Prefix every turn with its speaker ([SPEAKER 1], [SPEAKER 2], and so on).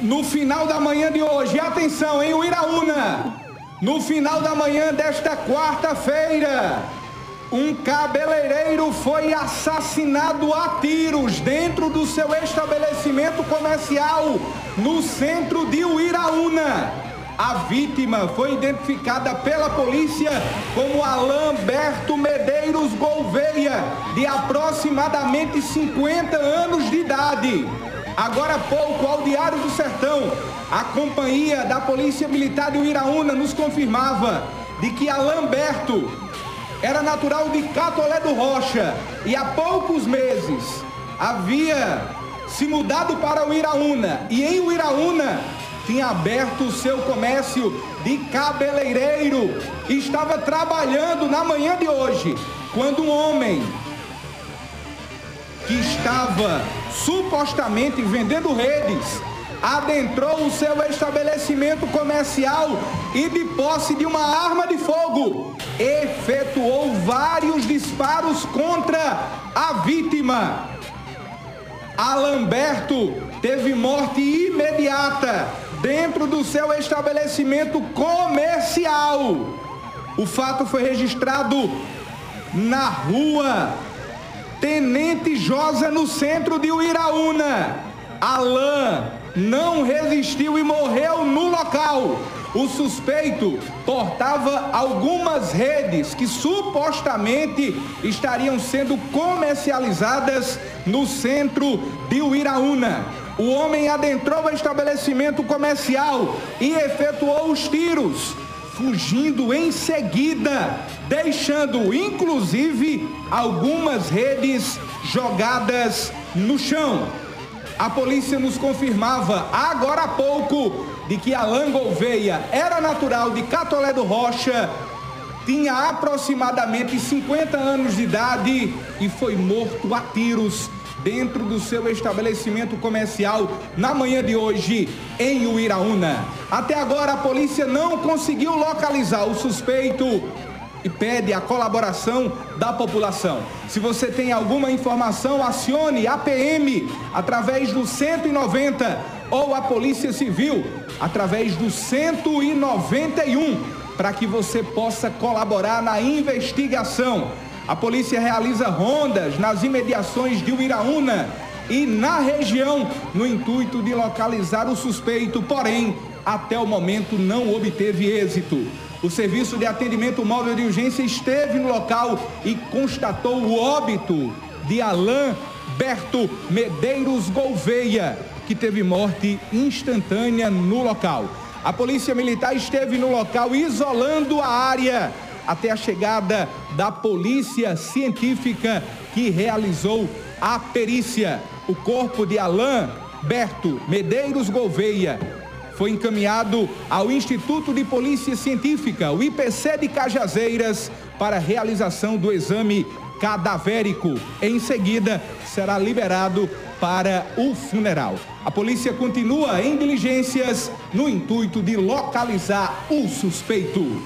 [SPEAKER 1] no final da manhã de hoje, atenção, em Uiraúna, no final da manhã desta quarta-feira, um cabeleireiro foi assassinado a tiros dentro do seu estabelecimento comercial no centro de Uiraúna. A vítima foi identificada pela polícia como Alamberto Medeiros Gouveia, de aproximadamente 50 anos de idade. Agora há pouco, ao Diário do Sertão, a companhia da Polícia Militar de Uiraúna nos confirmava de que Alamberto era natural de Catolé do Rocha e há poucos meses havia se mudado para o Iraúna e em Uiraúna tinha aberto o seu comércio de cabeleireiro e estava trabalhando na manhã de hoje, quando um homem que estava supostamente vendendo redes adentrou o seu estabelecimento comercial e de posse de uma arma de fogo efetuou vários disparos contra a vítima. Alamberto teve morte imediata dentro do seu estabelecimento comercial. O fato foi registrado na rua Tenente Josa, no centro de Uiraúna. Alain não resistiu e morreu no local. O suspeito portava algumas redes que supostamente estariam sendo comercializadas no centro de Uiraúna. O homem adentrou o estabelecimento comercial e efetuou os tiros, fugindo em seguida, deixando inclusive algumas redes jogadas no chão. A polícia nos confirmava agora há pouco de que Alain Gouveia era natural de Catolé do Rocha, tinha aproximadamente 50 anos de idade e foi morto a tiros dentro do seu estabelecimento comercial na manhã de hoje em Uiraúna. Até agora a polícia não conseguiu localizar o suspeito e pede a colaboração da população. Se você tem alguma informação, acione a PM através do 190 ou a Polícia Civil através do 191 para que você possa colaborar na investigação. A polícia realiza rondas nas imediações de Uiraúna e na região no intuito de localizar o suspeito, porém, até o momento não obteve êxito. O serviço de atendimento móvel de urgência esteve no local e constatou o óbito de Alain Berto Medeiros Gouveia, que teve morte instantânea no local. A polícia militar esteve no local isolando a área até a chegada da polícia científica que realizou a perícia. O corpo de Alain Berto Medeiros Gouveia foi encaminhado ao Instituto de Polícia Científica, o IPC de Cajazeiras, para realização do exame cadavérico. Em seguida, será liberado para o funeral. A polícia continua em diligências no intuito de localizar o suspeito.